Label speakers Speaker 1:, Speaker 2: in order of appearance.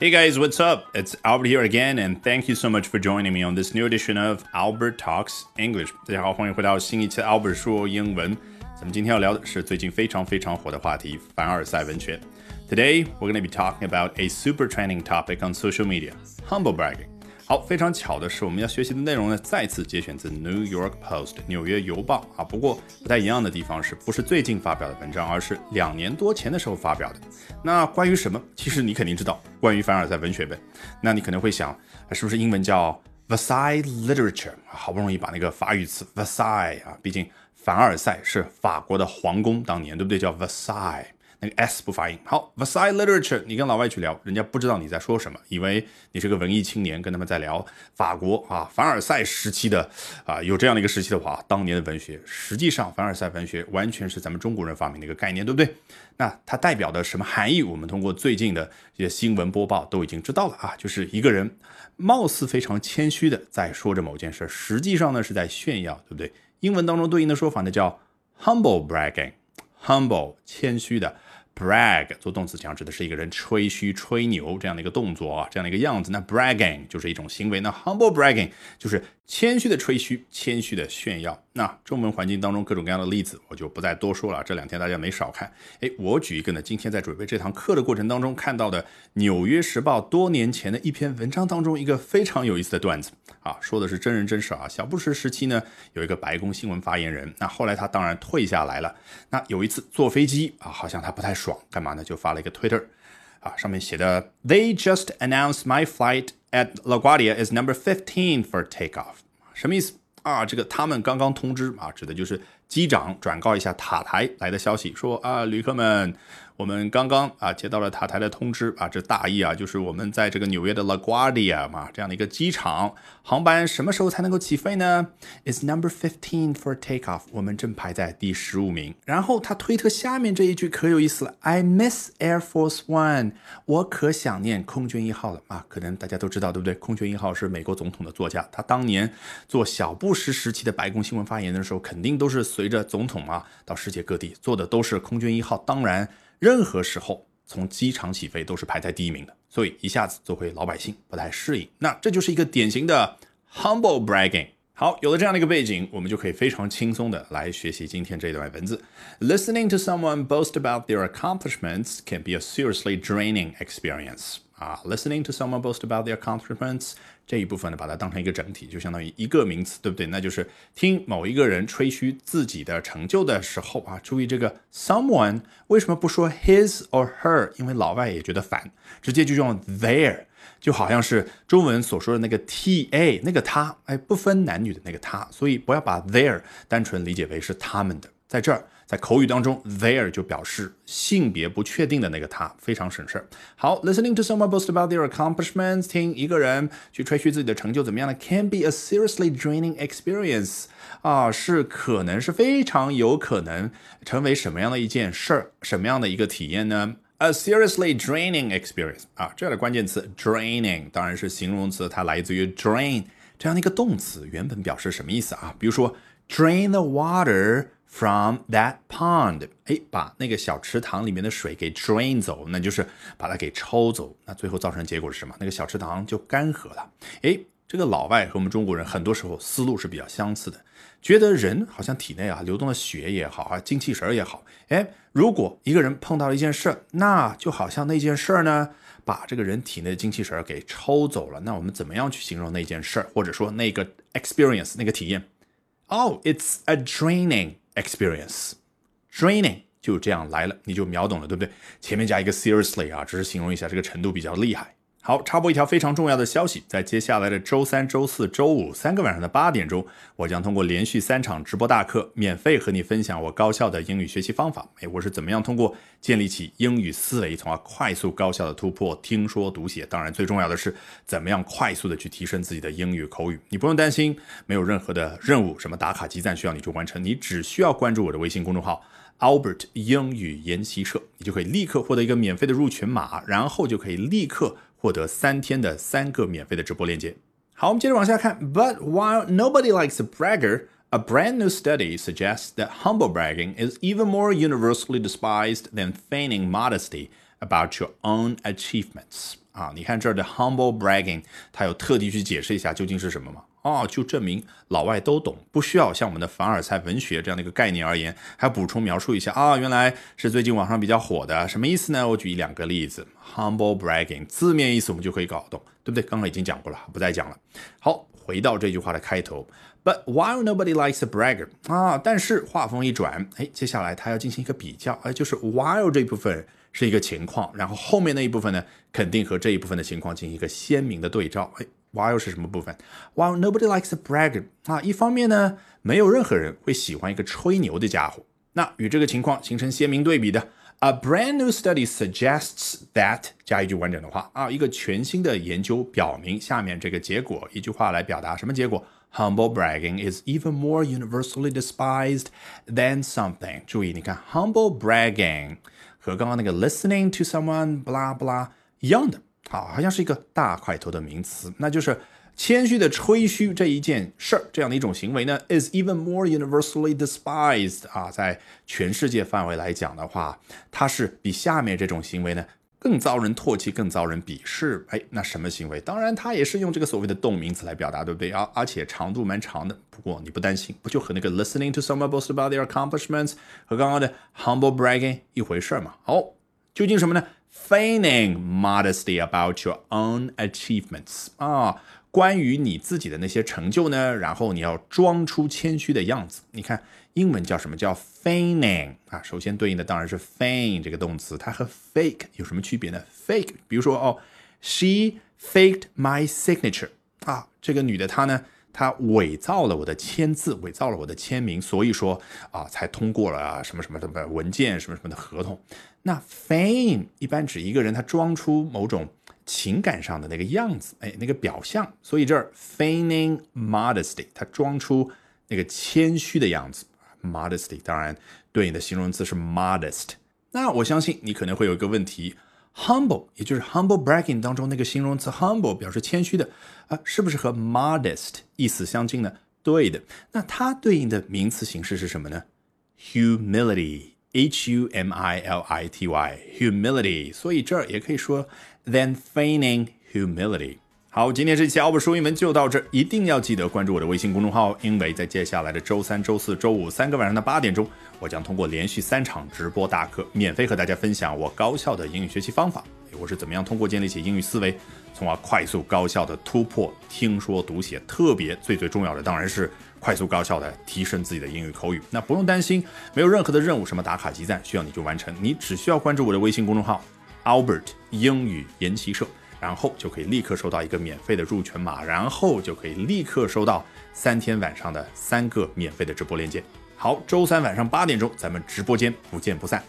Speaker 1: Hey guys, what's up? It's Albert here again, and thank you so much for joining me on this new edition of Albert Talks English. 大家好，欢迎回到新一期的 Albert 说英文。咱们今天要聊的是最近非常非常火的话题——凡尔赛文学。Today we're going to be talking about a super trending topic on social media: humble bragging. 好，非常巧的是，我们要学习的内容呢，再次节选自《New York Post》纽约邮报啊。不过不太一样的地方是，不是最近发表的文章，而是两年多前的时候发表的。那关于什么？其实你肯定知道，关于凡尔赛文学呗。那你可能会想，是不是英文叫 Versailles Literature？好不容易把那个法语词 Versailles 啊，毕竟凡尔赛是法国的皇宫，当年对不对？叫 Versailles。那个 s 不发音。好，Versailles literature，你跟老外去聊，人家不知道你在说什么，以为你是个文艺青年，跟他们在聊法国啊，凡尔赛时期的啊，有这样的一个时期的话，当年的文学，实际上凡尔赛文学完全是咱们中国人发明的一个概念，对不对？那它代表的什么含义？我们通过最近的这些新闻播报都已经知道了啊，就是一个人貌似非常谦虚的在说着某件事，实际上呢是在炫耀，对不对？英文当中对应的说法呢叫 humble bragging，humble 谦虚的。Brag 做动词讲指的是一个人吹嘘、吹牛这样的一个动作啊，这样的一个样子。那 bragging 就是一种行为，那 humble bragging 就是谦虚的吹嘘、谦虚的炫耀。那中文环境当中各种各样的例子，我就不再多说了。这两天大家没少看。哎，我举一个呢，今天在准备这堂课的过程当中看到的《纽约时报》多年前的一篇文章当中一个非常有意思的段子啊，说的是真人真事啊。小布什时期呢，有一个白宫新闻发言人，那后来他当然退下来了。那有一次坐飞机啊，好像他不太爽，干嘛呢？就发了一个 Twitter 啊，上面写的 They just announced my flight at LaGuardia is number fifteen for takeoff，什么意思？啊，这个他们刚刚通知啊，指的就是机长转告一下塔台来的消息，说啊，旅客们。我们刚刚啊接到了塔台的通知啊，这大意啊就是我们在这个纽约的 LaGuardia 嘛这样的一个机场，航班什么时候才能够起飞呢？Is number fifteen for takeoff？我们正排在第十五名。然后他推特下面这一句可有意思了，I miss Air Force One，我可想念空军一号了啊！可能大家都知道对不对？空军一号是美国总统的座驾，他当年做小布什时期的白宫新闻发言的时候，肯定都是随着总统啊到世界各地，坐的都是空军一号，当然。任何时候从机场起飞都是排在第一名的，所以一下子做回老百姓不太适应。那这就是一个典型的 humble bragging。好，有了这样的一个背景，我们就可以非常轻松的来学习今天这段文字。Listening to someone boast about their accomplishments can be a seriously draining experience. 啊，listening to someone boast about their accomplishments 这一部分呢，把它当成一个整体，就相当于一个名词，对不对？那就是听某一个人吹嘘自己的成就的时候啊，注意这个 someone 为什么不说 his or her？因为老外也觉得烦，直接就用 their，就好像是中文所说的那个 ta 那个他，哎，不分男女的那个他，所以不要把 their 单纯理解为是他们的，在这儿。在口语当中，there 就表示性别不确定的那个他，非常省事儿。好，listening to someone boast about their accomplishments，听一个人去吹嘘自己的成就怎么样呢？Can be a seriously draining experience，啊，是可能是非常有可能成为什么样的一件事儿，什么样的一个体验呢？A seriously draining experience，啊，这儿的关键词 draining 当然是形容词，它来自于 drain 这样的一个动词，原本表示什么意思啊？比如说 drain the water。From that pond，哎，把那个小池塘里面的水给 drain 走，那就是把它给抽走。那最后造成结果是什么？那个小池塘就干涸了。哎，这个老外和我们中国人很多时候思路是比较相似的，觉得人好像体内啊流动的血也好啊，精气神也好，哎，如果一个人碰到了一件事儿，那就好像那件事儿呢，把这个人体内的精气神给抽走了。那我们怎么样去形容那件事儿，或者说那个 experience 那个体验？Oh, it's a draining. Experience draining 就这样来了，你就秒懂了，对不对？前面加一个 seriously 啊，只是形容一下这个程度比较厉害。好，插播一条非常重要的消息，在接下来的周三、周四周五三个晚上的八点钟，我将通过连续三场直播大课，免费和你分享我高效的英语学习方法。哎，我是怎么样通过建立起英语思维，从而快速高效的突破听说读写？当然，最重要的是怎么样快速的去提升自己的英语口语。你不用担心，没有任何的任务，什么打卡积赞需要你去完成，你只需要关注我的微信公众号 Albert 英语研习社，你就可以立刻获得一个免费的入群码，然后就可以立刻。获得三天的三个免费的直播链接。好，我们接着往下看。But while nobody likes a bragger, a brand new study suggests that humble bragging is even more universally despised than feigning modesty about your own achievements。啊，你看这儿的 humble bragging，它有特地去解释一下究竟是什么吗？ 哦，就证明老外都懂，不需要像我们的凡尔赛文学这样的一个概念而言，还补充描述一下啊，原来是最近网上比较火的，什么意思呢？我举一两个例子，humble bragging 字面意思我们就可以搞懂，对不对？刚刚已经讲过了，不再讲了。好，回到这句话的开头，But while nobody likes a bragger 啊，但是话锋一转，哎，接下来他要进行一个比较，哎，就是 while 这部分。是一个情况，然后后面那一部分呢，肯定和这一部分的情况进行一个鲜明的对照。哎，while 是什么部分？While nobody likes a bragger 啊，一方面呢，没有任何人会喜欢一个吹牛的家伙。那与这个情况形成鲜明对比的，A brand new study suggests that 加一句完整的话啊，一个全新的研究表明下面这个结果，一句话来表达什么结果？Humble bragging is even more universally despised than something。注意，你看 humble bragging。和刚刚那个 listening to someone blah blah 一样的，好，好像是一个大块头的名词，那就是谦虚的吹嘘这一件事儿，这样的一种行为呢，is even more universally despised 啊，在全世界范围来讲的话，它是比下面这种行为呢。更遭人唾弃，更遭人鄙视。哎，那什么行为？当然，它也是用这个所谓的动名词来表达，对不对啊？而且长度蛮长的。不过你不担心，不就和那个 listening to someone boast about their accomplishments 和刚刚的 humble bragging 一回事嘛？好，究竟什么呢？Feigning modesty about your own achievements 啊。关于你自己的那些成就呢，然后你要装出谦虚的样子。你看英文叫什么叫 feigning 啊？首先对应的当然是 feign 这个动词，它和 fake 有什么区别呢？fake，比如说哦，she faked my signature 啊，这个女的她呢，她伪造了我的签字，伪造了我的签名，所以说啊，才通过了什么什么什么文件，什么什么的合同。那 feign 一般指一个人他装出某种。情感上的那个样子，哎，那个表象，所以这儿 feigning modesty，他装出那个谦虚的样子。modesty 当然对应的形容词是 modest。那我相信你可能会有一个问题，humble，也就是 humble bragging 当中那个形容词 humble 表示谦虚的啊，是不是和 modest 意思相近呢？对的。那它对应的名词形式是什么呢？humility H U M I L I T Y，humility，。所以这儿也可以说。than feigning humility。好，今天这期奥布说英文就到这，一定要记得关注我的微信公众号，因为在接下来的周三、周四周五三个晚上的八点钟，我将通过连续三场直播大课，免费和大家分享我高效的英语学习方法。我是怎么样通过建立起英语思维，从而快速高效的突破听说读写，特别最最重要的当然是快速高效的提升自己的英语口语。那不用担心，没有任何的任务，什么打卡集赞需要你就完成，你只需要关注我的微信公众号。Albert 英语研习社，然后就可以立刻收到一个免费的入群码，然后就可以立刻收到三天晚上的三个免费的直播链接。好，周三晚上八点钟，咱们直播间不见不散。